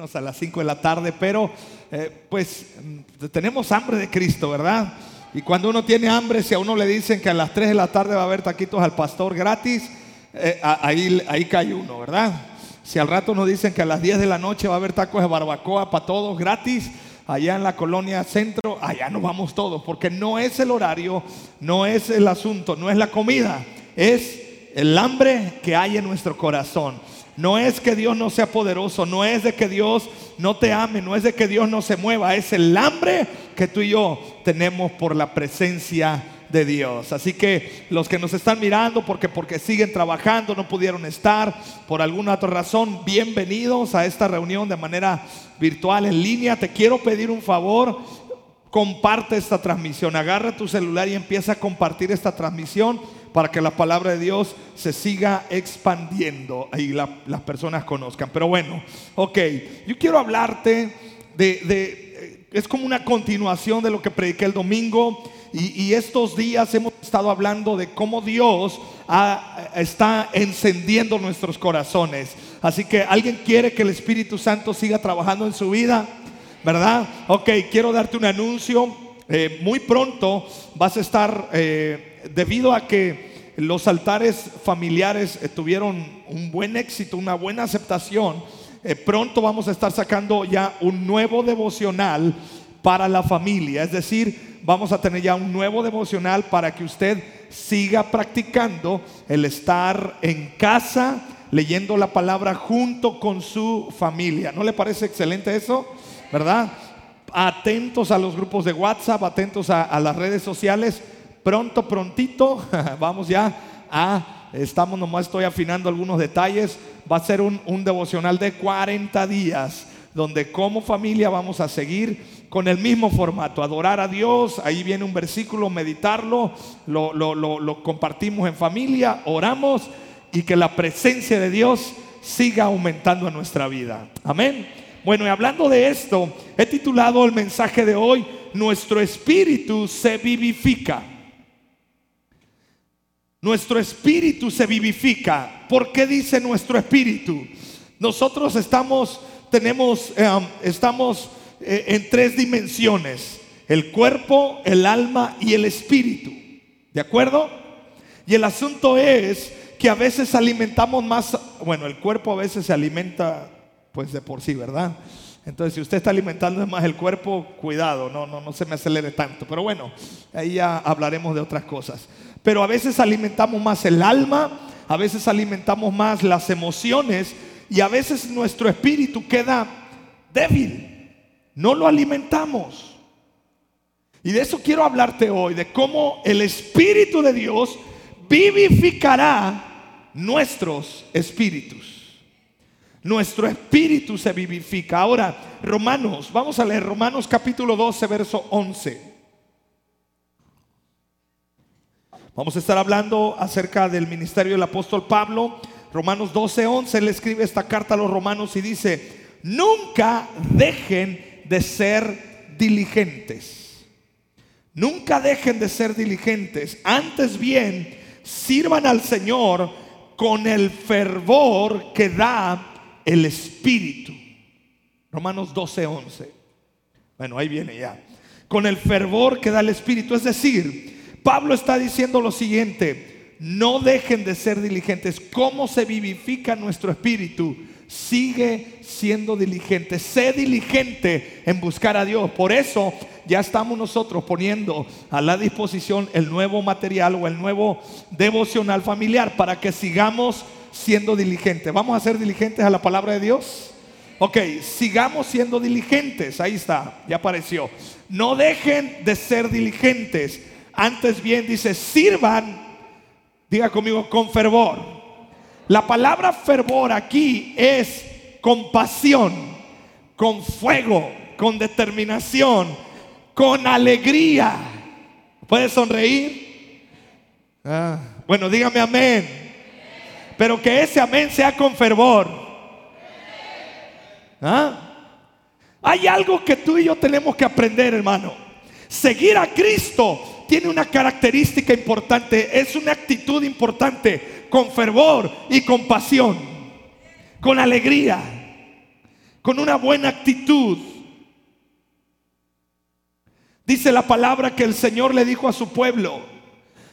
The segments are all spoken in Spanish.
a las 5 de la tarde, pero eh, pues mm, tenemos hambre de Cristo, ¿verdad? Y cuando uno tiene hambre, si a uno le dicen que a las 3 de la tarde va a haber taquitos al pastor gratis, eh, ahí, ahí cae uno, ¿verdad? Si al rato nos dicen que a las 10 de la noche va a haber tacos de barbacoa para todos gratis, allá en la colonia centro, allá nos vamos todos, porque no es el horario, no es el asunto, no es la comida, es el hambre que hay en nuestro corazón. No es que Dios no sea poderoso, no es de que Dios no te ame, no es de que Dios no se mueva, es el hambre que tú y yo tenemos por la presencia de Dios. Así que los que nos están mirando porque porque siguen trabajando, no pudieron estar por alguna otra razón, bienvenidos a esta reunión de manera virtual en línea. Te quiero pedir un favor, comparte esta transmisión, agarra tu celular y empieza a compartir esta transmisión para que la palabra de Dios se siga expandiendo y las personas conozcan. Pero bueno, ok, yo quiero hablarte de, eh, es como una continuación de lo que prediqué el domingo y, estos días hemos estado hablando de cómo Dios está encendiendo nuestros corazones. Así que alguien quiere que el Espíritu Santo siga trabajando en su vida, ¿verdad? Ok, quiero darte un anuncio. Eh, muy pronto vas a estar eh, debido a que los altares familiares eh, tuvieron un buen éxito, una buena aceptación, pronto vamos a estar sacando ya un nuevo devocional para la familia. Es decir, vamos a tener ya un nuevo devocional para que usted siga practicando el estar en casa leyendo la palabra junto con su familia. ¿No le parece excelente eso? ¿Verdad? Atentos a los grupos de WhatsApp, atentos a, las redes sociales pronto, prontito, vamos ya a, estamos nomás estoy afinando algunos detalles, va a ser un, devocional de 40 días, donde como familia vamos a seguir con el mismo formato, adorar a Dios, ahí viene un versículo, meditarlo, lo, lo, compartimos en familia, oramos y que la presencia de Dios siga aumentando en nuestra vida. Amén. Bueno, y hablando de esto, he titulado el mensaje de hoy, Nuestro espíritu se vivifica. Nuestro espíritu se vivifica. ¿Por qué dice nuestro espíritu? Nosotros estamos, tenemos, eh, estamos eh, en tres dimensiones. El cuerpo, el alma y el espíritu. ¿De acuerdo? Y el asunto es que a veces alimentamos más, bueno, el cuerpo a veces se alimenta pues de por sí, ¿verdad? Entonces, si usted está alimentando más el cuerpo, cuidado, no, no, no se me acelere tanto. Pero bueno, ahí ya hablaremos de otras cosas. Pero a veces alimentamos más el alma, a veces alimentamos más las emociones y a veces nuestro espíritu queda débil. No lo alimentamos. Y de eso quiero hablarte hoy, de cómo el Espíritu de Dios vivificará nuestros espíritus. Nuestro espíritu se vivifica. Ahora, Romanos, vamos a leer Romanos capítulo 12, verso 11. Vamos a estar hablando acerca del ministerio del apóstol Pablo. Romanos 12, 11, él escribe esta carta a los romanos y dice, nunca dejen de ser diligentes. Nunca dejen de ser diligentes. Antes bien, sirvan al Señor con el fervor que da el Espíritu. Romanos 12, 11. Bueno, ahí viene ya. Con el fervor que da el Espíritu. Es decir, Pablo está diciendo lo siguiente, no dejen de ser diligentes. ¿Cómo se vivifica nuestro espíritu? Sigue siendo diligente, sé diligente en buscar a Dios. Por eso ya estamos nosotros poniendo a la disposición el nuevo material o el nuevo devocional familiar para que sigamos siendo diligentes. ¿Vamos a ser diligentes a la palabra de Dios? Ok, sigamos siendo diligentes. Ahí está, ya apareció. No dejen de ser diligentes antes bien dice, sirvan, diga conmigo, con fervor. La palabra fervor aquí es con pasión, con fuego, con determinación, con alegría. ¿Puede sonreír? Ah, bueno, dígame amén. Pero que ese amén sea con fervor. ¿Ah? Hay algo que tú y yo tenemos que aprender, hermano. Seguir a Cristo tiene una característica importante, es una actitud importante, con fervor y con pasión, con alegría. con una buena actitud. Dice la palabra que el Señor le dijo a su pueblo,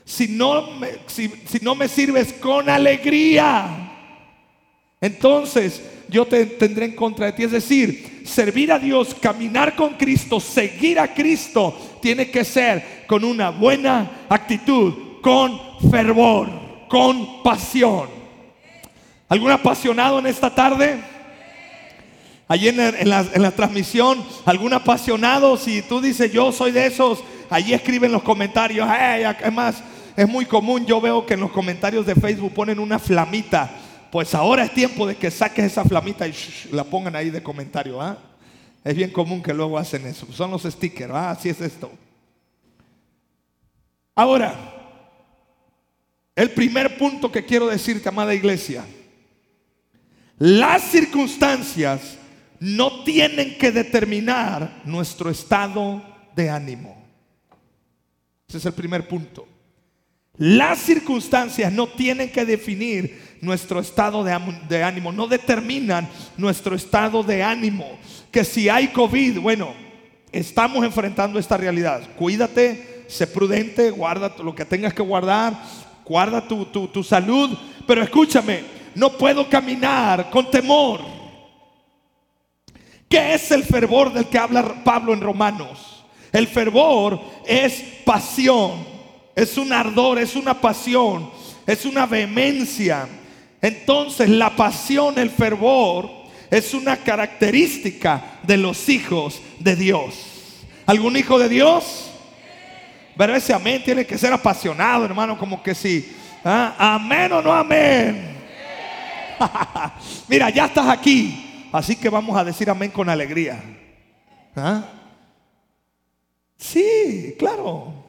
si no me, si, no me sirves con alegría, entonces yo te tendré en contra de ti. Es decir, servir a Dios, caminar con Cristo, seguir a Cristo, tiene que ser con una buena actitud, con fervor, con pasión. ¿Algún apasionado en esta tarde? Allí en, la, transmisión, algún apasionado, si tú dices yo soy de esos, allí escriben los comentarios. es más, es muy común, yo veo que en los comentarios de Facebook ponen una flamita. Pues ahora es tiempo de que saques esa flamita y la pongan ahí de comentario. ¿ah? Es bien común que luego hacen eso. Son los stickers. ¿ah? Así es esto. Ahora, el primer punto que quiero decirte, amada iglesia. Las circunstancias no tienen que determinar nuestro estado de ánimo. Ese es el primer punto. Las circunstancias no tienen que definir nuestro estado de, ánimo, no determinan nuestro estado de ánimo. Que si hay COVID, bueno, estamos enfrentando esta realidad. Cuídate, sé prudente, guarda lo que tengas que guardar, guarda tu, tu salud, pero escúchame, no puedo caminar con temor. ¿Qué es el fervor del que habla Pablo en Romanos? El fervor es pasión, es un ardor, es una pasión, es una vehemencia. Entonces la pasión, el fervor, es una característica de los hijos de Dios. ¿Algún hijo de Dios? Pero ese amén tiene que ser apasionado, hermano, como que sí. ¿Ah? Amén o no amén. Mira, ya estás aquí. Así que vamos a decir amén con alegría. ¿Ah? Sí, claro.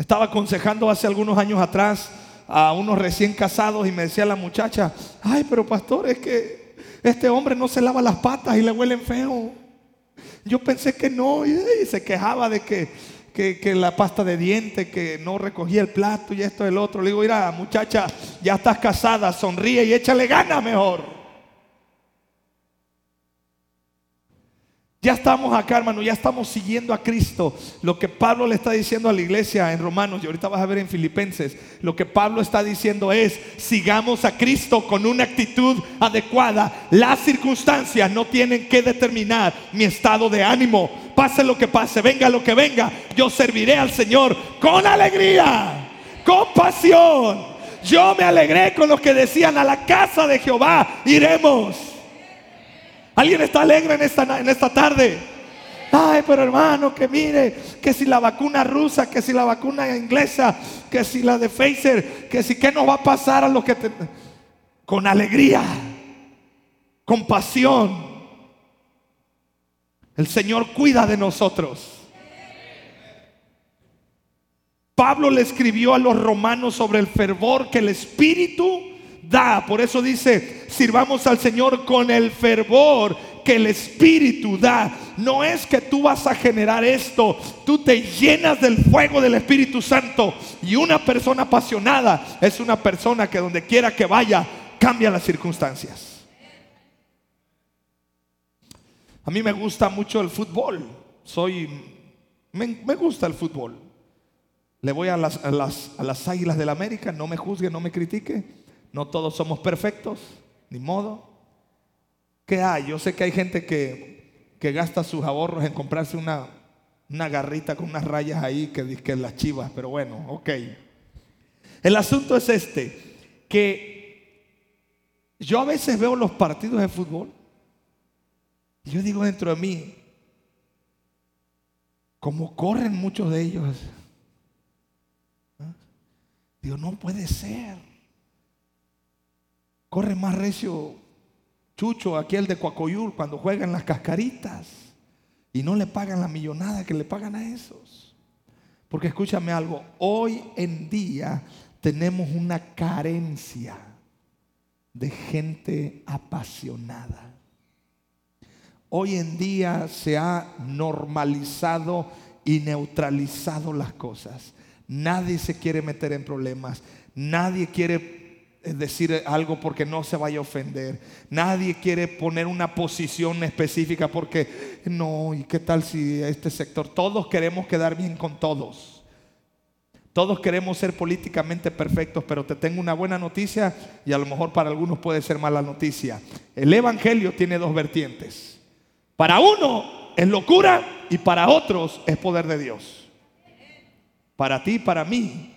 Estaba aconsejando hace algunos años atrás a unos recién casados y me decía la muchacha, ay, pero pastor, es que este hombre no se lava las patas y le huelen feo. Yo pensé que no y, se quejaba de que, que, la pasta de dientes, que no recogía el plato y esto y el otro. Le digo, mira, muchacha, ya estás casada, sonríe y échale ganas mejor. Ya estamos acá, hermano, ya estamos siguiendo a Cristo. Lo que Pablo le está diciendo a la iglesia en Romanos, y ahorita vas a ver en Filipenses, lo que Pablo está diciendo es, sigamos a Cristo con una actitud adecuada. Las circunstancias no tienen que determinar mi estado de ánimo. Pase lo que pase, venga lo que venga, yo serviré al Señor con alegría, con pasión. Yo me alegré con los que decían, a la casa de Jehová iremos. ¿Alguien está alegre en esta, en esta tarde? Ay, pero hermano, que mire, que si la vacuna rusa, que si la vacuna inglesa, que si la de Pfizer, que si qué nos va a pasar a los que te... Con alegría, con pasión. El Señor cuida de nosotros. Pablo le escribió a los romanos sobre el fervor que el Espíritu da. Por eso dice, sirvamos al Señor con el fervor que el Espíritu da. No es que tú vas a generar esto, tú te llenas del fuego del Espíritu Santo. Y una persona apasionada es una persona que donde quiera que vaya, cambia las circunstancias. A mí me gusta mucho el fútbol. Soy, me, gusta el fútbol. Le voy a las, a las, a las águilas del América, no me juzgue, no me critique. No todos somos perfectos, ni modo. ¿Qué hay? Yo sé que hay gente que, que gasta sus ahorros en comprarse una, una garrita con unas rayas ahí que, que las chivas, pero bueno, ok. El asunto es este, que yo a veces veo los partidos de fútbol y yo digo dentro de mí, como corren muchos de ellos, ¿ah? digo, no puede ser. Corre más recio Chucho, aquel de Coacoyul, cuando juegan las cascaritas y no le pagan la millonada que le pagan a esos. Porque escúchame algo, hoy en día tenemos una carencia de gente apasionada. Hoy en día se ha normalizado y neutralizado las cosas. Nadie se quiere meter en problemas. Nadie quiere decir algo porque no se vaya a ofender. Nadie quiere poner una posición específica porque no, ¿y qué tal si este sector? Todos queremos quedar bien con todos. Todos queremos ser políticamente perfectos, pero te tengo una buena noticia y a lo mejor para algunos puede ser mala noticia. El Evangelio tiene dos vertientes. Para uno es locura y para otros es poder de Dios. Para ti y para mí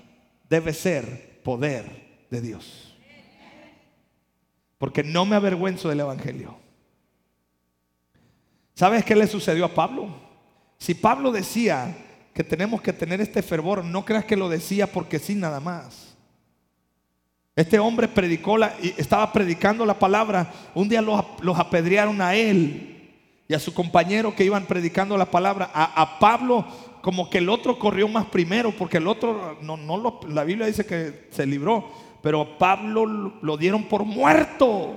debe ser poder de Dios. Porque no me avergüenzo del Evangelio. ¿Sabes qué le sucedió a Pablo? Si Pablo decía que tenemos que tener este fervor, no creas que lo decía porque sí nada más. Este hombre predicó la, estaba predicando la palabra. Un día los, apedrearon a él y a su compañero que iban predicando la palabra. A, Pablo, como que el otro corrió más primero, porque el otro, no, no la Biblia dice que se libró pero Pablo lo dieron por muerto.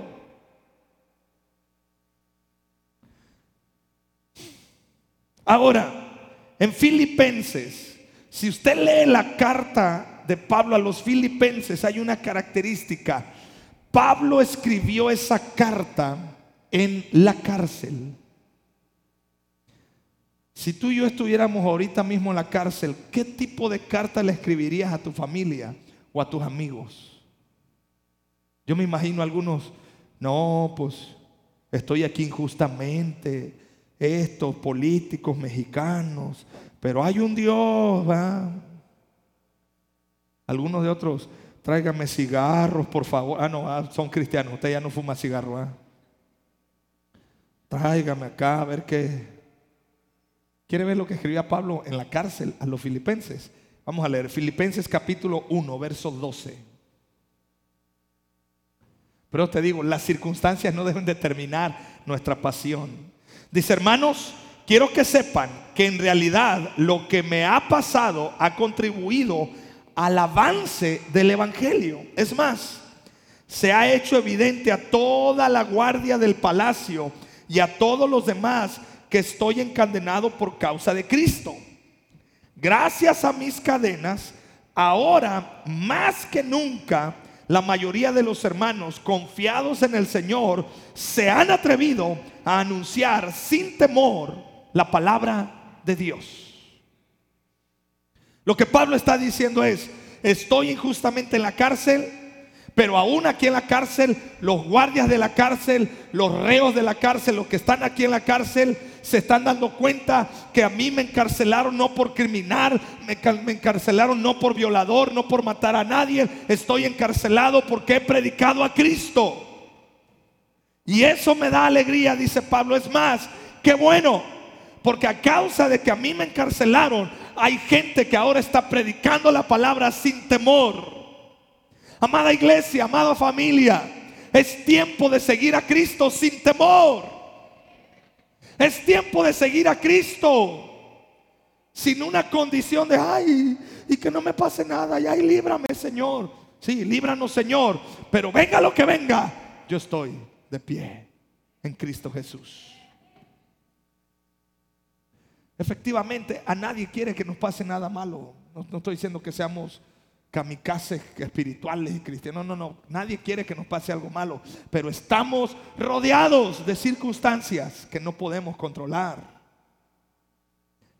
Ahora, en Filipenses, si usted lee la carta de Pablo a los Filipenses, hay una característica. Pablo escribió esa carta en la cárcel. Si tú y yo estuviéramos ahorita mismo en la cárcel, ¿qué tipo de carta le escribirías a tu familia o a tus amigos? Yo me imagino algunos, no, pues estoy aquí injustamente, estos políticos mexicanos, pero hay un Dios. Algunos de otros, tráigame cigarros, por favor. Ah, no, ah, son cristianos, usted ya no fuma cigarro. Tráigame acá a ver qué. ¿Quiere ver lo que escribía Pablo en la cárcel a los filipenses? Vamos a leer Filipenses capítulo 1, verso 12. Pero te digo, las circunstancias no deben determinar nuestra pasión. Dice, hermanos, quiero que sepan que en realidad lo que me ha pasado ha contribuido al avance del Evangelio. Es más, se ha hecho evidente a toda la guardia del palacio y a todos los demás que estoy encadenado por causa de Cristo. Gracias a mis cadenas, ahora más que nunca, la mayoría de los hermanos confiados en el Señor se han atrevido a anunciar sin temor la palabra de Dios. Lo que Pablo está diciendo es, estoy injustamente en la cárcel, pero aún aquí en la cárcel, los guardias de la cárcel, los reos de la cárcel, los que están aquí en la cárcel, se están dando cuenta que a mí me encarcelaron no por criminal, me, encarcelaron no por violador, no por matar a nadie, estoy encarcelado porque he predicado a Cristo. Y eso me da alegría, dice Pablo. Es más, qué bueno, porque a causa de que a mí me encarcelaron, hay gente que ahora está predicando la palabra sin temor. Amada iglesia, amada familia, es tiempo de seguir a Cristo sin temor. Es tiempo de seguir a Cristo. Sin una condición de, ay, y que no me pase nada. Y ay, líbrame, Señor. Sí, líbranos, Señor. Pero venga lo que venga. Yo estoy de pie en Cristo Jesús. Efectivamente, a nadie quiere que nos pase nada malo. No, no estoy diciendo que seamos kamikazes espirituales y cristianos. No, no, no. Nadie quiere que nos pase algo malo. Pero estamos rodeados de circunstancias que no podemos controlar.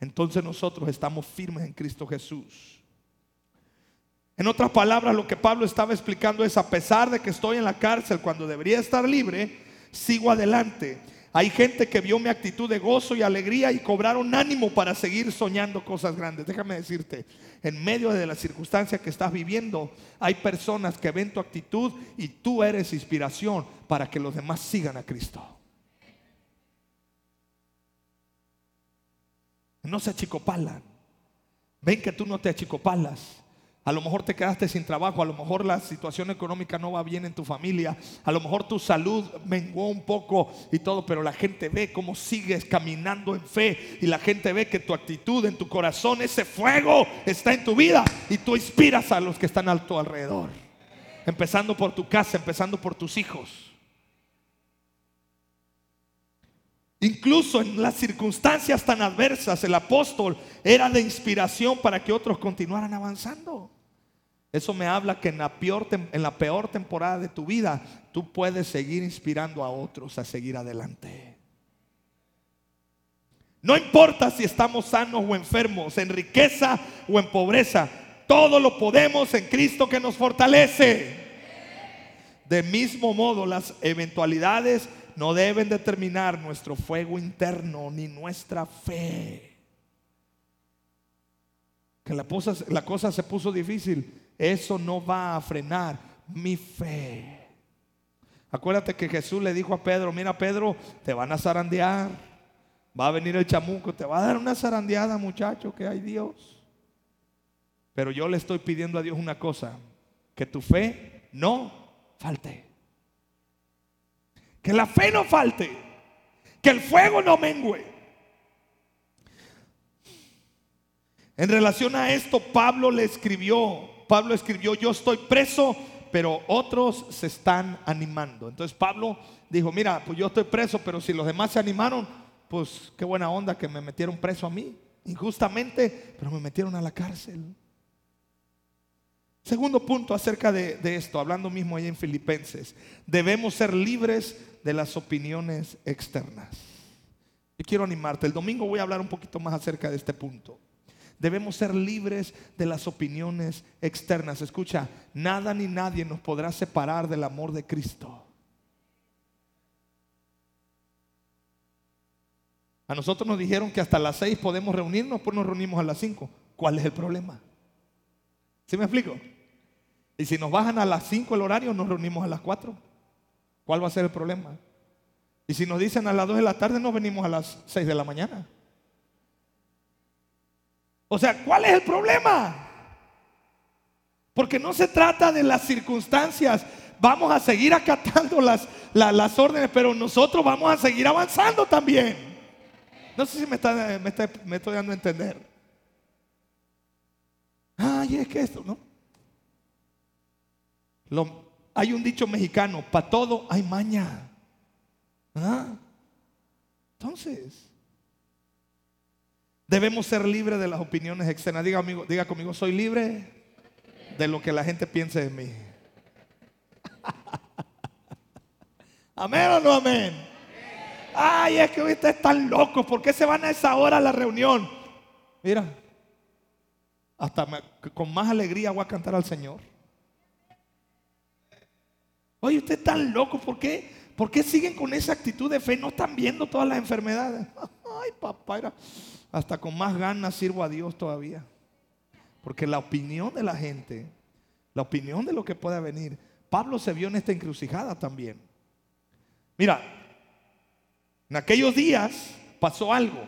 Entonces nosotros estamos firmes en Cristo Jesús. En otras palabras, lo que Pablo estaba explicando es, a pesar de que estoy en la cárcel cuando debería estar libre, sigo adelante hay gente que vio mi actitud de gozo y alegría y cobraron ánimo para seguir soñando cosas grandes. Déjame decirte, en medio de la circunstancia que estás viviendo, hay personas que ven tu actitud y tú eres inspiración para que los demás sigan a Cristo. No se achicopalan. Ven que tú no te achicopalas. A lo mejor te quedaste sin trabajo, a lo mejor la situación económica no va bien en tu familia, a lo mejor tu salud menguó un poco y todo, pero la gente ve cómo sigues caminando en fe y la gente ve que tu actitud en tu corazón, ese fuego está en tu vida y tú inspiras a los que están a tu alrededor. Empezando por tu casa, empezando por tus hijos. Incluso en las circunstancias tan adversas, el apóstol era de inspiración para que otros continuaran avanzando. Eso me habla que en la, peor, temporada de tu vida tú puedes seguir inspirando a otros a seguir adelante. No importa si estamos sanos o enfermos, en riqueza o en pobreza, todo lo podemos en Cristo que nos fortalece. De mismo modo, las eventualidades no deben determinar nuestro fuego interno ni nuestra fe. Que la cosa, se puso difícil eso no va a frenar mi fe. Acuérdate que Jesús le dijo a Pedro, mira Pedro, te van a zarandear. Va a venir el chamuco, te va a dar una zarandeada muchacho, que hay Dios. Pero yo le estoy pidiendo a Dios una cosa, que tu fe no falte. Que la fe no falte. Que el fuego no mengüe. En relación a esto, Pablo le escribió Pablo escribió, yo estoy preso, pero otros se están animando. Entonces Pablo dijo, mira, pues yo estoy preso, pero si los demás se animaron, pues qué buena onda que me metieron preso a mí, injustamente, pero me metieron a la cárcel. Segundo punto acerca de, esto, hablando mismo ahí en Filipenses, debemos ser libres de las opiniones externas. Yo quiero animarte, el domingo voy a hablar un poquito más acerca de este punto. Debemos ser libres de las opiniones externas. Escucha, nada ni nadie nos podrá separar del amor de Cristo. A nosotros nos dijeron que hasta las seis podemos reunirnos, pues nos reunimos a las cinco. ¿Cuál es el problema? ¿Sí me explico? Y si nos bajan a las cinco el horario, nos reunimos a las cuatro. ¿Cuál va a ser el problema? Y si nos dicen a las dos de la tarde, nos venimos a las seis de la mañana. O sea, ¿cuál es el problema? Porque no se trata de las circunstancias. Vamos a seguir acatando las, las, órdenes, pero nosotros vamos a seguir avanzando también. No sé si me, está, me, estoy dando a entender. Ay, es que esto, ¿no? Hay un dicho mexicano, para todo hay maña. ¿Ah? Entonces, Debemos ser libres de las opiniones externas. Diga, amigo, diga conmigo, soy libre de lo que la gente piense de mí. amén o no amén. Ay, es que ustedes están locos. ¿Por qué se van a esa hora a la reunión? Mira, hasta con más alegría voy a cantar al Señor. Oye, ustedes están locos. ¿Por qué? ¿Por qué siguen con esa actitud de fe? No están viendo todas las enfermedades. Ay, papá, era hasta con más ganas sirvo a Dios todavía. Porque la opinión de la gente, la opinión de lo que pueda venir, Pablo se vio en esta encrucijada también. Mira, en aquellos días pasó algo.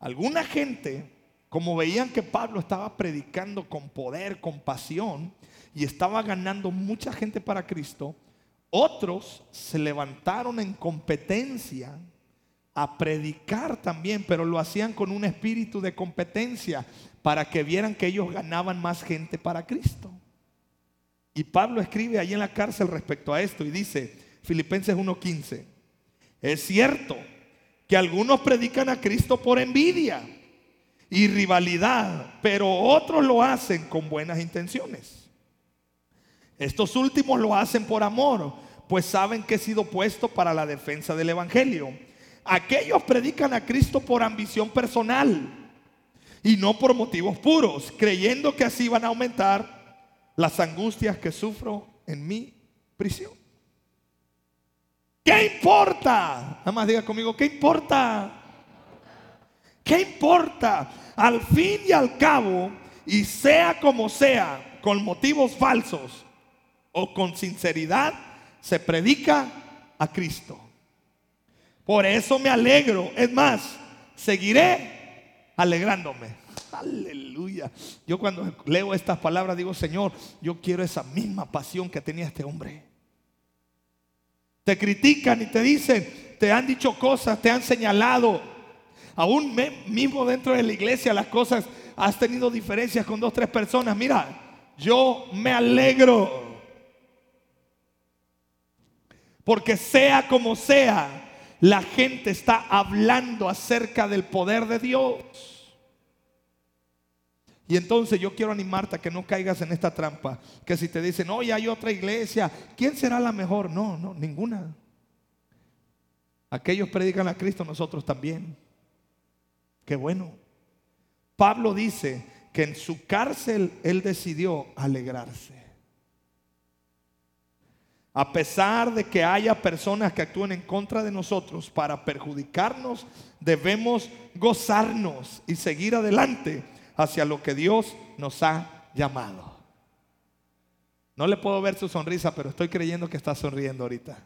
Alguna gente, como veían que Pablo estaba predicando con poder, con pasión, y estaba ganando mucha gente para Cristo, otros se levantaron en competencia a predicar también, pero lo hacían con un espíritu de competencia para que vieran que ellos ganaban más gente para Cristo. Y Pablo escribe ahí en la cárcel respecto a esto y dice, Filipenses 1:15, es cierto que algunos predican a Cristo por envidia y rivalidad, pero otros lo hacen con buenas intenciones. Estos últimos lo hacen por amor, pues saben que he sido puesto para la defensa del Evangelio Aquellos predican a Cristo por ambición personal y no por motivos puros, creyendo que así van a aumentar las angustias que sufro en mi prisión. ¿Qué importa? Nada más diga conmigo, ¿qué importa? ¿Qué importa? Al fin y al cabo, y sea como sea, con motivos falsos o con sinceridad, se predica a Cristo. Por eso me alegro. Es más, seguiré alegrándome. Aleluya. Yo cuando leo estas palabras digo, Señor, yo quiero esa misma pasión que tenía este hombre. Te critican y te dicen, te han dicho cosas, te han señalado. Aún mismo dentro de la iglesia las cosas, has tenido diferencias con dos, tres personas. Mira, yo me alegro. Porque sea como sea, la gente está hablando acerca del poder de Dios. Y entonces yo quiero animarte a que no caigas en esta trampa. Que si te dicen, oye, hay otra iglesia, ¿quién será la mejor? No, no, ninguna. Aquellos predican a Cristo, nosotros también. Qué bueno. Pablo dice que en su cárcel él decidió alegrarse. A pesar de que haya personas que actúen en contra de nosotros para perjudicarnos, debemos gozarnos y seguir adelante hacia lo que Dios nos ha llamado. No le puedo ver su sonrisa, pero estoy creyendo que está sonriendo ahorita.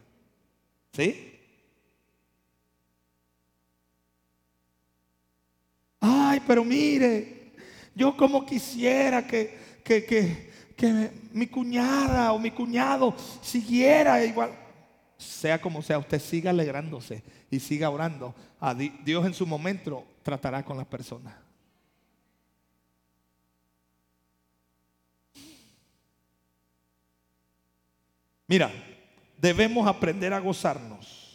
¿Sí? Ay, pero mire, yo como quisiera que, que, que, que mi cuñada o mi cuñado siguiera igual. Sea como sea, usted siga alegrándose y siga orando. A Dios en su momento tratará con las personas. Mira, debemos aprender a gozarnos.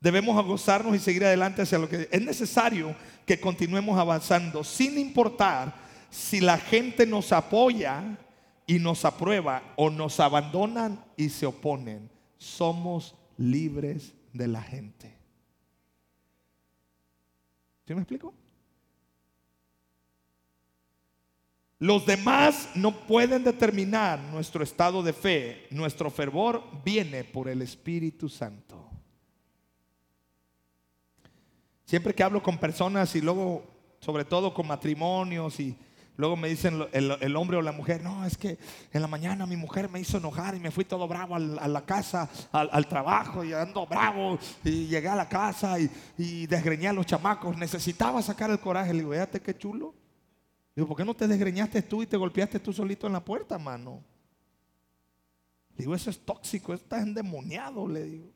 Debemos gozarnos y seguir adelante hacia lo que es necesario que continuemos avanzando sin importar si la gente nos apoya y nos aprueba o nos abandonan y se oponen, somos libres de la gente. ¿Sí me explico? Los demás no pueden determinar nuestro estado de fe. Nuestro fervor viene por el Espíritu Santo. Siempre que hablo con personas y luego, sobre todo con matrimonios y Luego me dicen el, hombre o la mujer, no, es que en la mañana mi mujer me hizo enojar y me fui todo bravo a la casa, al, trabajo y ando bravo y llegué a la casa y, y, desgreñé a los chamacos. Necesitaba sacar el coraje. Le digo, fíjate qué chulo. Le digo, ¿por qué no te desgreñaste tú y te golpeaste tú solito en la puerta, mano? Le digo, eso es tóxico, eso está endemoniado, le digo.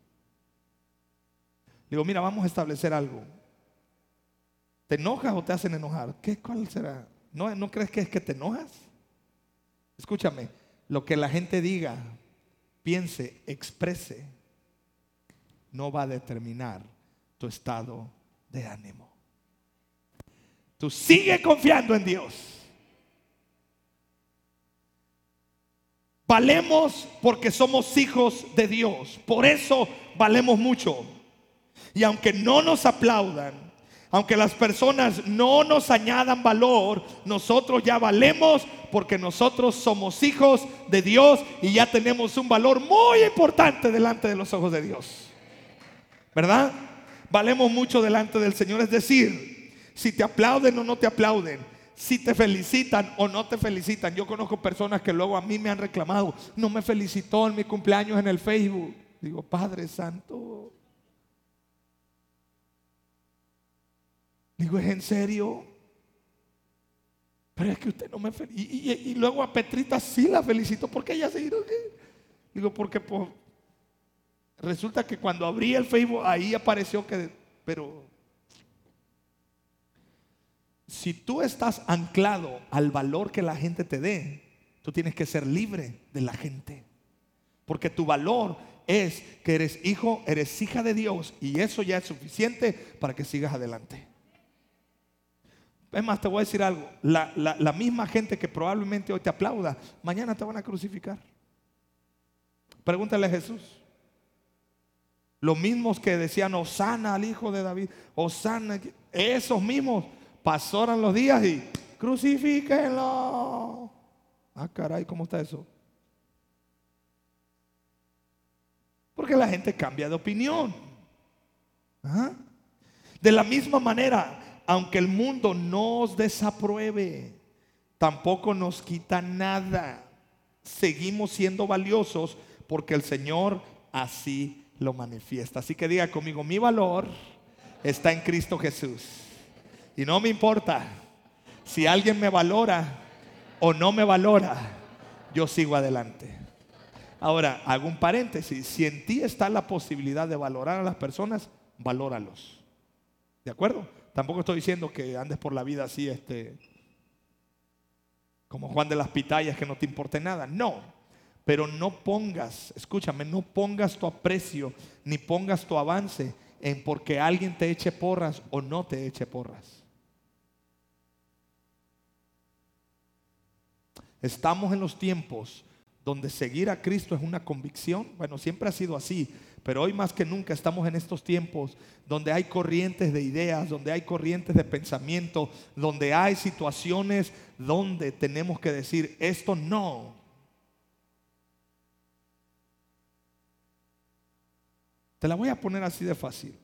Le digo, mira, vamos a establecer algo. ¿Te enojas o te hacen enojar? ¿Qué, ¿Cuál será? ¿No, crees que es que te enojas? Escúchame, lo que la gente diga, piense, exprese, no va a determinar tu estado de ánimo. Tú sigue confiando en Dios. Valemos porque somos hijos de Dios. Por eso valemos mucho. Y aunque no nos aplaudan, aunque las personas no nos añadan valor, nosotros ya valemos porque nosotros somos hijos de Dios y ya tenemos un valor muy importante delante de los ojos de Dios. ¿Verdad? Valemos mucho delante del Señor. Es decir, si te aplauden o no te aplauden, si te felicitan o no te felicitan. Yo conozco personas que luego a mí me han reclamado, no me felicitó en mi cumpleaños en el Facebook. Digo, Padre Santo, Digo, ¿es en serio? Pero es que usted no me felicita. Y, luego a Petrita sí la felicito porque ella se ido. Digo, porque pues, resulta que cuando abrí el Facebook ahí apareció que, pero si tú estás anclado al valor que la gente te dé, tú tienes que ser libre de la gente. Porque tu valor es que eres hijo, eres hija de Dios y eso ya es suficiente para que sigas adelante. Es más, te voy a decir algo. La, misma gente que probablemente hoy te aplauda, mañana te van a crucificar. Pregúntale a Jesús. Los mismos que decían, Osana al hijo de David, Osana, esos mismos pasaron los días y crucifíquenlo. Ah, caray, ¿cómo está eso? Porque la gente cambia de opinión. De la misma manera, aunque el mundo nos desapruebe, tampoco nos quita nada. Seguimos siendo valiosos porque el Señor así lo manifiesta. Así que diga conmigo, mi valor está en Cristo Jesús. Y no me importa si alguien me valora o no me valora, yo sigo adelante. Ahora, hago un paréntesis. Si en ti está la posibilidad de valorar a las personas, valóralos. ¿De acuerdo? Tampoco estoy diciendo que andes por la vida así, este, como Juan de las Pitayas, que no te importe nada. No, pero no pongas, escúchame, no pongas tu aprecio ni pongas tu avance en porque alguien te eche porras o no te eche porras. Estamos en los tiempos donde seguir a Cristo es una convicción. Bueno, siempre ha sido así, pero hoy más que nunca estamos en estos tiempos donde hay corrientes de ideas, donde hay corrientes de pensamiento, donde hay situaciones donde tenemos que decir, esto no. Te la voy a poner así de fácil.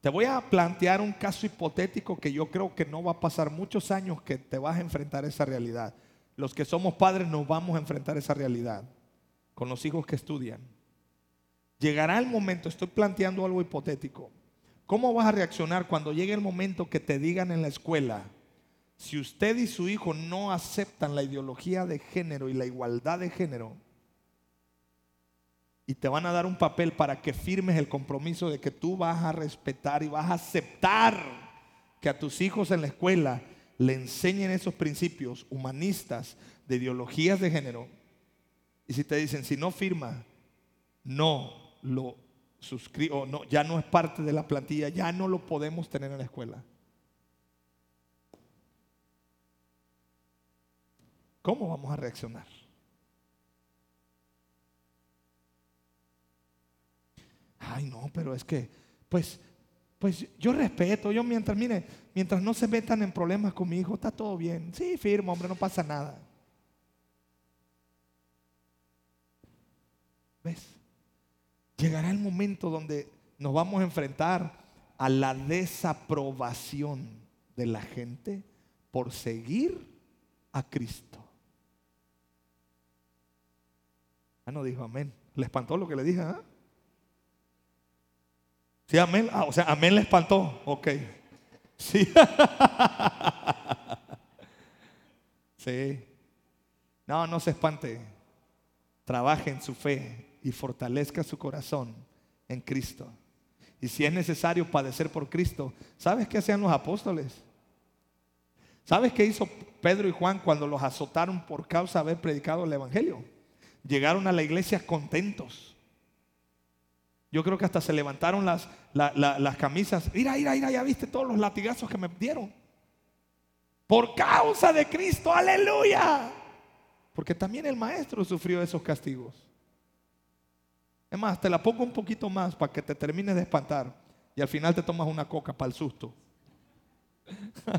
Te voy a plantear un caso hipotético que yo creo que no va a pasar muchos años que te vas a enfrentar esa realidad. Los que somos padres nos vamos a enfrentar esa realidad con los hijos que estudian. Llegará el momento, estoy planteando algo hipotético. ¿Cómo vas a reaccionar cuando llegue el momento que te digan en la escuela, si usted y su hijo no aceptan la ideología de género y la igualdad de género, y te van a dar un papel para que firmes el compromiso de que tú vas a respetar y vas a aceptar que a tus hijos en la escuela le enseñen esos principios humanistas de ideologías de género. Y si te dicen, si no firma, no lo suscribo, no, ya no es parte de la plantilla, ya no lo podemos tener en la escuela. ¿Cómo vamos a reaccionar? ay no, pero es que, pues, pues yo respeto, yo mientras, mire, mientras no se metan en problemas con mi hijo, está todo bien. Sí, firmo, hombre, no pasa nada. ¿Ves? Llegará el momento donde nos vamos a enfrentar a la desaprobación de la gente por seguir a Cristo. Ah, no dijo amén. ¿Le espantó lo que le dije? ¿ah? Sí, amén. Ah, o sea, amén le espantó. Ok. Sí. sí. No, no se espante. Trabaje en su fe y fortalezca su corazón en Cristo. Y si es necesario padecer por Cristo, ¿sabes qué hacían los apóstoles? ¿Sabes qué hizo Pedro y Juan cuando los azotaron por causa de haber predicado el Evangelio? Llegaron a la iglesia contentos yo creo que hasta se levantaron las, las camisas. Mira, mira, mira, ya viste todos los latigazos que me dieron. Por causa de Cristo, aleluya. Porque también el maestro sufrió esos castigos. Es más, te la pongo un poquito más para que te termines de espantar. Y al final te tomas una coca para el susto.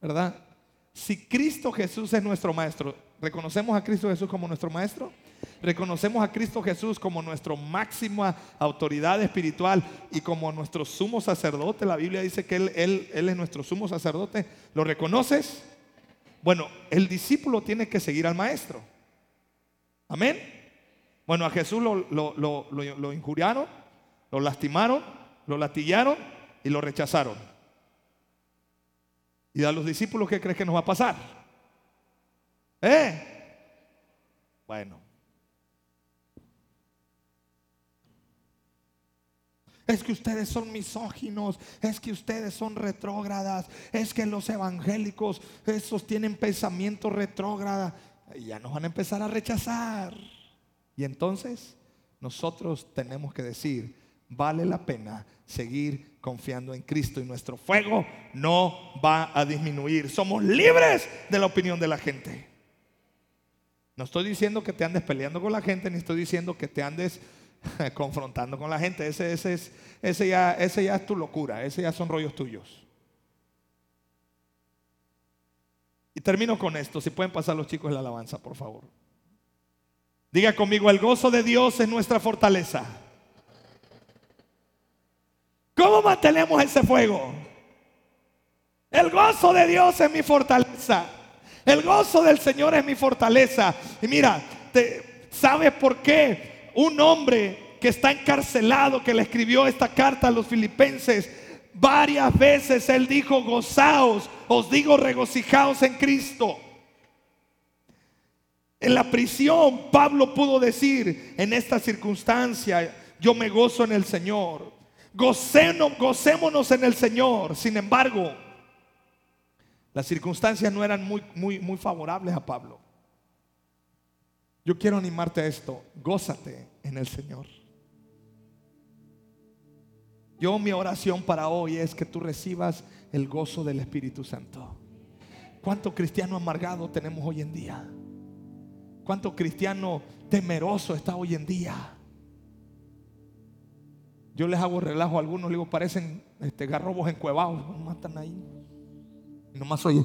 ¿Verdad? Si Cristo Jesús es nuestro maestro, ¿reconocemos a Cristo Jesús como nuestro maestro? Reconocemos a Cristo Jesús como nuestra máxima autoridad espiritual y como nuestro sumo sacerdote. La Biblia dice que Él, es nuestro sumo sacerdote. ¿Lo reconoces? Bueno, el discípulo tiene que seguir al maestro. Amén. Bueno, a Jesús lo, lo, injuriaron, lo lastimaron, lo latillaron y lo rechazaron. ¿Y a los discípulos qué crees que nos va a pasar? ¿Eh? Bueno, es que ustedes son misóginos, es que ustedes son retrógradas, es que los evangélicos, esos tienen pensamiento retrógrada. Y ya nos van a empezar a rechazar. Y entonces nosotros tenemos que decir, vale la pena seguir confiando en Cristo y nuestro fuego no va a disminuir. Somos libres de la opinión de la gente. No estoy diciendo que te andes peleando con la gente, ni estoy diciendo que te andes confrontando con la gente. Ese, ese, es, ese, ya, ese ya es tu locura, ese ya son rollos tuyos. Y termino con esto, si pueden pasar los chicos la alabanza, por favor. Diga conmigo, el gozo de Dios es nuestra fortaleza. ¿Cómo mantenemos ese fuego? El gozo de Dios es mi fortaleza. El gozo del Señor es mi fortaleza. Y mira, ¿sabes por qué? Un hombre que está encarcelado, que le escribió esta carta a los filipenses, varias veces él dijo, gozaos, os digo, regocijaos en Cristo. En la prisión, Pablo pudo decir, en esta circunstancia, yo me gozo en el Señor. gocémonos en el Señor. Sin embargo, las circunstancias no eran muy, muy, muy favorables a Pablo. Yo quiero animarte a esto. Gózate en el Señor. Yo mi oración para hoy es que tú recibas el gozo del Espíritu Santo. ¿Cuánto cristiano amargado tenemos hoy en día? ¿Cuánto cristiano temeroso está hoy en día? Yo les hago relajo a algunos, digo, parecen este, garrobos encuevados, están ahí. Y nomás oye.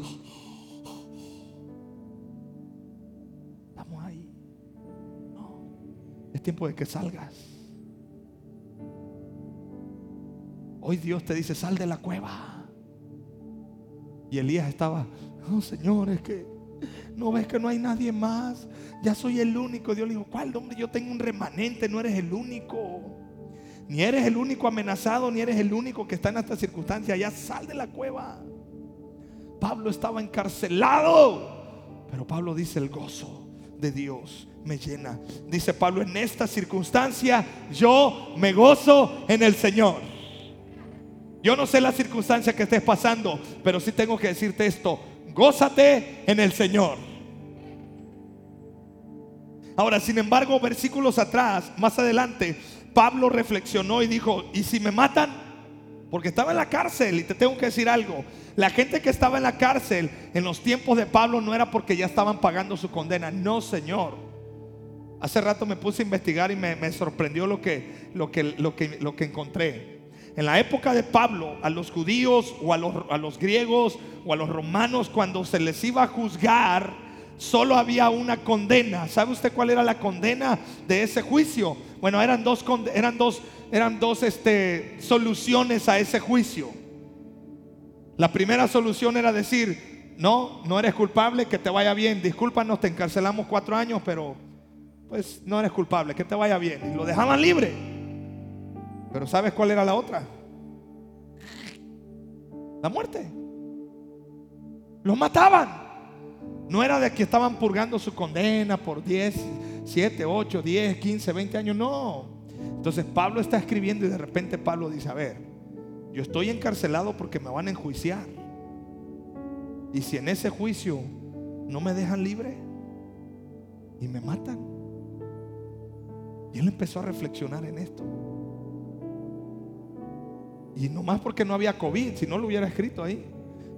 Es tiempo de que salgas. Hoy Dios te dice, sal de la cueva. Y Elías estaba, no, Señor, es que no ves que no hay nadie más. Ya soy el único. Dios le dijo, ¿cuál hombre? Yo tengo un remanente, no eres el único. Ni eres el único amenazado, ni eres el único que está en esta circunstancia. Ya sal de la cueva. Pablo estaba encarcelado. Pero Pablo dice, el gozo de Dios me llena. Dice Pablo, en esta circunstancia yo me gozo en el Señor. Yo no sé la circunstancia que estés pasando, pero sí tengo que decirte esto. Gózate en el Señor. Ahora, sin embargo, versículos atrás, más adelante, Pablo reflexionó y dijo, ¿y si me matan? Porque estaba en la cárcel y te tengo que decir algo. La gente que estaba en la cárcel en los tiempos de Pablo no era porque ya estaban pagando su condena. No, Señor. Hace rato me puse a investigar y me, sorprendió lo que, lo, que, lo, que, lo que encontré. En la época de Pablo, a los judíos o a los, griegos o a los romanos, cuando se les iba a juzgar, solo había una condena. ¿Sabe usted cuál era la condena de ese juicio? Bueno, eran dos, eran dos, eran dos este, soluciones a ese juicio. La primera solución era decir, no, no eres culpable, que te vaya bien, discúlpanos, te encarcelamos cuatro años, pero pues no eres culpable, que te vaya bien. Y lo dejaban libre. Pero ¿sabes cuál era la otra? La muerte. Los mataban. No era de que estaban purgando su condena por 10, 7, 8, 10, 15, 20 años. No. Entonces Pablo está escribiendo y de repente Pablo dice, a ver, yo estoy encarcelado porque me van a enjuiciar. Y si en ese juicio no me dejan libre y me matan. Y él empezó a reflexionar en esto. Y no más porque no había COVID, si no lo hubiera escrito ahí.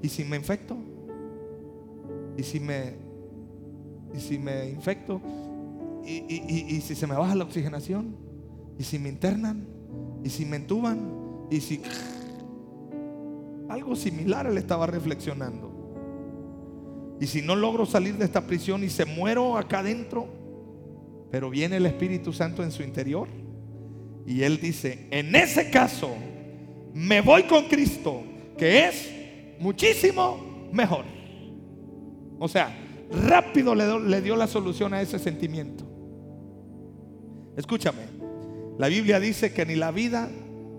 ¿Y si me infecto? ¿Y si me, y si me infecto? ¿Y, si se me baja la oxigenación? ¿Y si me internan? ¿Y si me entuban? ¿Y si... Algo similar él estaba reflexionando. Y si no logro salir de esta prisión y se muero acá adentro, pero viene el Espíritu Santo en su interior. Y él dice, en ese caso, me voy con Cristo, que es muchísimo mejor. O sea, rápido le, dio la solución a ese sentimiento. Escúchame, la Biblia dice que ni la vida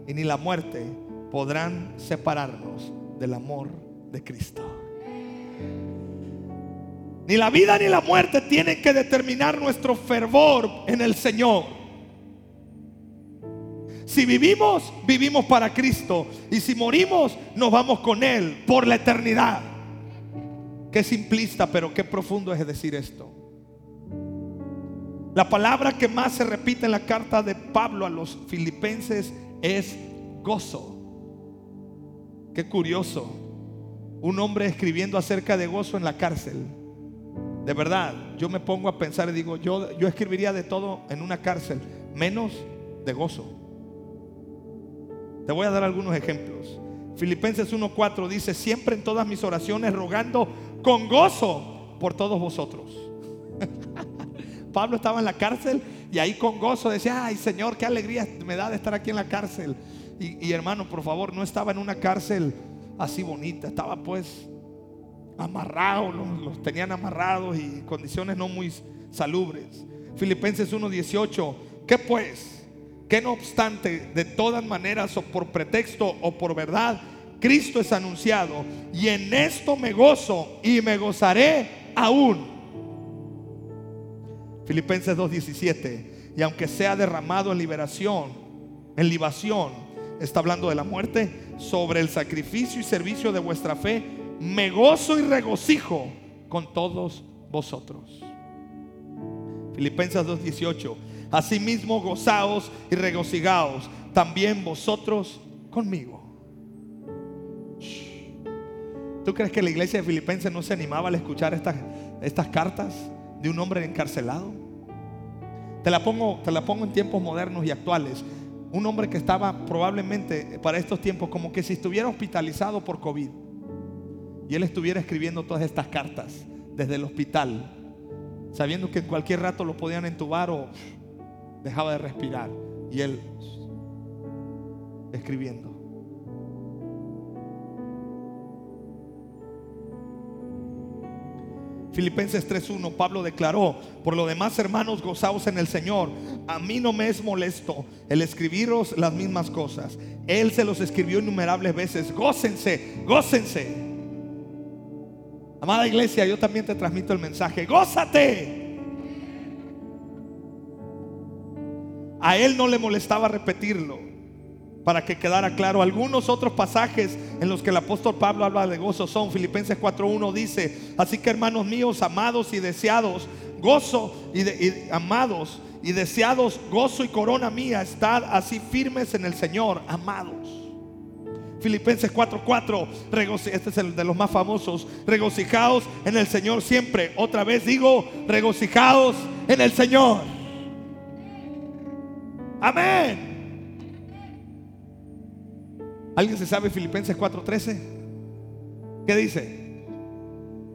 y ni la muerte podrán separarnos del amor de Cristo. Ni la vida ni la muerte tienen que determinar nuestro fervor en el Señor. Si vivimos, vivimos para Cristo. Y si morimos, nos vamos con Él por la eternidad. Qué simplista, pero qué profundo es decir esto. La palabra que más se repite en la carta de Pablo a los filipenses es gozo. Qué curioso. Un hombre escribiendo acerca de gozo en la cárcel. De verdad, yo me pongo a pensar y digo, yo, yo escribiría de todo en una cárcel, menos de gozo. Te voy a dar algunos ejemplos. Filipenses 1:4 dice, siempre en todas mis oraciones rogando con gozo por todos vosotros. Pablo estaba en la cárcel y ahí con gozo decía, ay Señor, qué alegría me da de estar aquí en la cárcel. Y, hermano, por favor, no estaba en una cárcel así bonita, estaba pues amarrado, los, los tenían amarrados y condiciones no muy salubres. Filipenses 1:18, ¿qué pues? que no obstante, de todas maneras o por pretexto o por verdad, Cristo es anunciado y en esto me gozo y me gozaré aún. Filipenses 2:17, y aunque sea derramado en liberación, en libación, está hablando de la muerte, sobre el sacrificio y servicio de vuestra fe, me gozo y regocijo con todos vosotros. Filipenses 2:18 Asimismo, gozaos y regocijaos también vosotros conmigo. ¿Tú crees que la iglesia de Filipenses no se animaba al escuchar estas, estas cartas de un hombre encarcelado? Te la, pongo, te la pongo en tiempos modernos y actuales. Un hombre que estaba probablemente para estos tiempos como que si estuviera hospitalizado por COVID y él estuviera escribiendo todas estas cartas desde el hospital, sabiendo que en cualquier rato lo podían entubar o dejaba de respirar. Y él escribiendo. Filipenses 3.1, Pablo declaró, por lo demás hermanos, gozaos en el Señor. A mí no me es molesto el escribiros las mismas cosas. Él se los escribió innumerables veces. Gócense, gócense. Amada iglesia, yo también te transmito el mensaje. Gózate. A él no le molestaba repetirlo para que quedara claro. Algunos otros pasajes en los que el apóstol Pablo habla de gozo son Filipenses 4.1 dice, así que hermanos míos, amados y deseados, gozo y, amados y deseados, gozo y corona mía, estad así firmes en el Señor, amados. Filipenses 4:4, este es el de los más famosos, regocijaos en el Señor siempre. Otra vez digo, regocijaos en el Señor. Amén. ¿Alguien se sabe Filipenses 4:13? ¿Qué dice?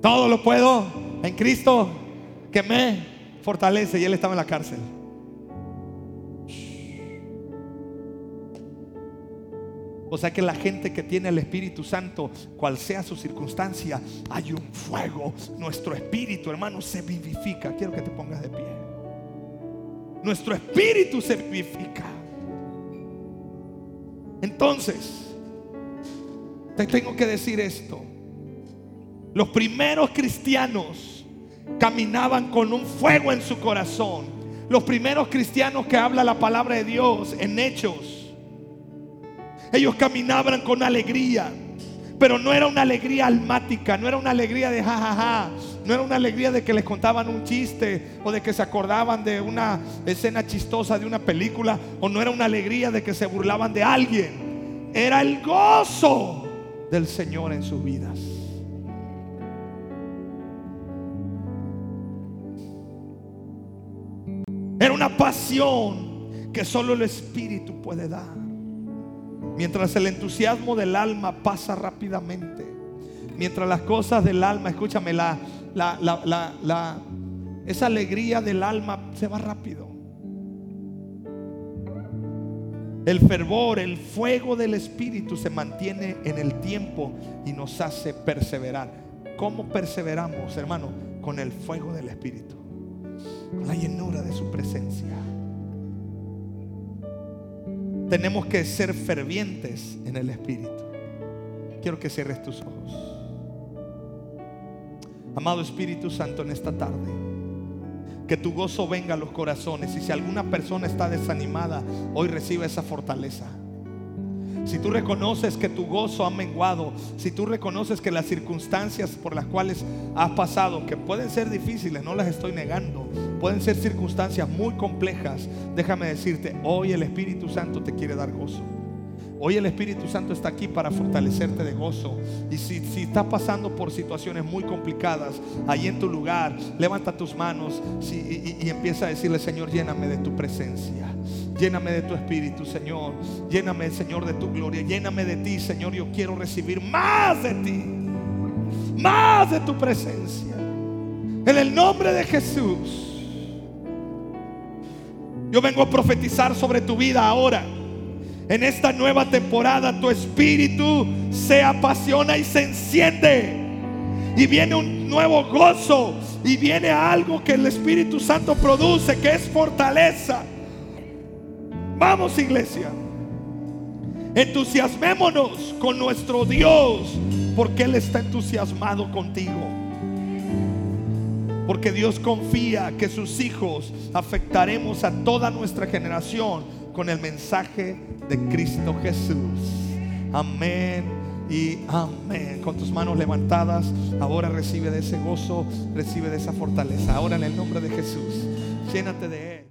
Todo lo puedo en Cristo que me fortalece y él estaba en la cárcel. O sea que la gente que tiene el Espíritu Santo, cual sea su circunstancia, hay un fuego. Nuestro espíritu, hermano, se vivifica. Quiero que te pongas de pie. Nuestro espíritu se vivifica. Entonces, te tengo que decir esto. Los primeros cristianos caminaban con un fuego en su corazón. Los primeros cristianos que habla la palabra de Dios en hechos. Ellos caminaban con alegría. Pero no era una alegría almática, no era una alegría de jajaja, no era una alegría de que les contaban un chiste o de que se acordaban de una escena chistosa de una película o no era una alegría de que se burlaban de alguien. Era el gozo del Señor en sus vidas. Era una pasión que solo el Espíritu puede dar. Mientras el entusiasmo del alma pasa rápidamente. Mientras las cosas del alma, escúchame, la, la, la, la esa alegría del alma se va rápido. El fervor, el fuego del Espíritu se mantiene en el tiempo y nos hace perseverar. ¿Cómo perseveramos, hermano? Con el fuego del Espíritu, con la llenura de su presencia. Tenemos que ser fervientes en el Espíritu. Quiero que cierres tus ojos. Amado Espíritu Santo, en esta tarde que tu gozo venga a los corazones. Y si alguna persona está desanimada, hoy recibe esa fortaleza. Si tú reconoces que tu gozo ha menguado, si tú reconoces que las circunstancias por las cuales has pasado, que pueden ser difíciles, no las estoy negando, pueden ser circunstancias muy complejas, déjame decirte, hoy el Espíritu Santo te quiere dar gozo. Hoy el Espíritu Santo está aquí para fortalecerte de gozo. Y si, si estás pasando por situaciones muy complicadas, ahí en tu lugar, levanta tus manos y, y empieza a decirle, Señor, lléname de tu presencia. Lléname de tu Espíritu, Señor. Lléname, Señor, de tu gloria. Lléname de ti, Señor. Yo quiero recibir más de ti. Más de tu presencia. En el nombre de Jesús. Yo vengo a profetizar sobre tu vida ahora en esta nueva temporada tu espíritu se apasiona y se enciende. Y viene un nuevo gozo. Y viene algo que el Espíritu Santo produce, que es fortaleza. Vamos iglesia. Entusiasmémonos con nuestro Dios, porque Él está entusiasmado contigo. Porque Dios confía que sus hijos afectaremos a toda nuestra generación con el mensaje de Cristo Jesús. Amén y amén. Con tus manos levantadas, ahora recibe de ese gozo, recibe de esa fortaleza. Ahora en el nombre de Jesús, llénate de Él.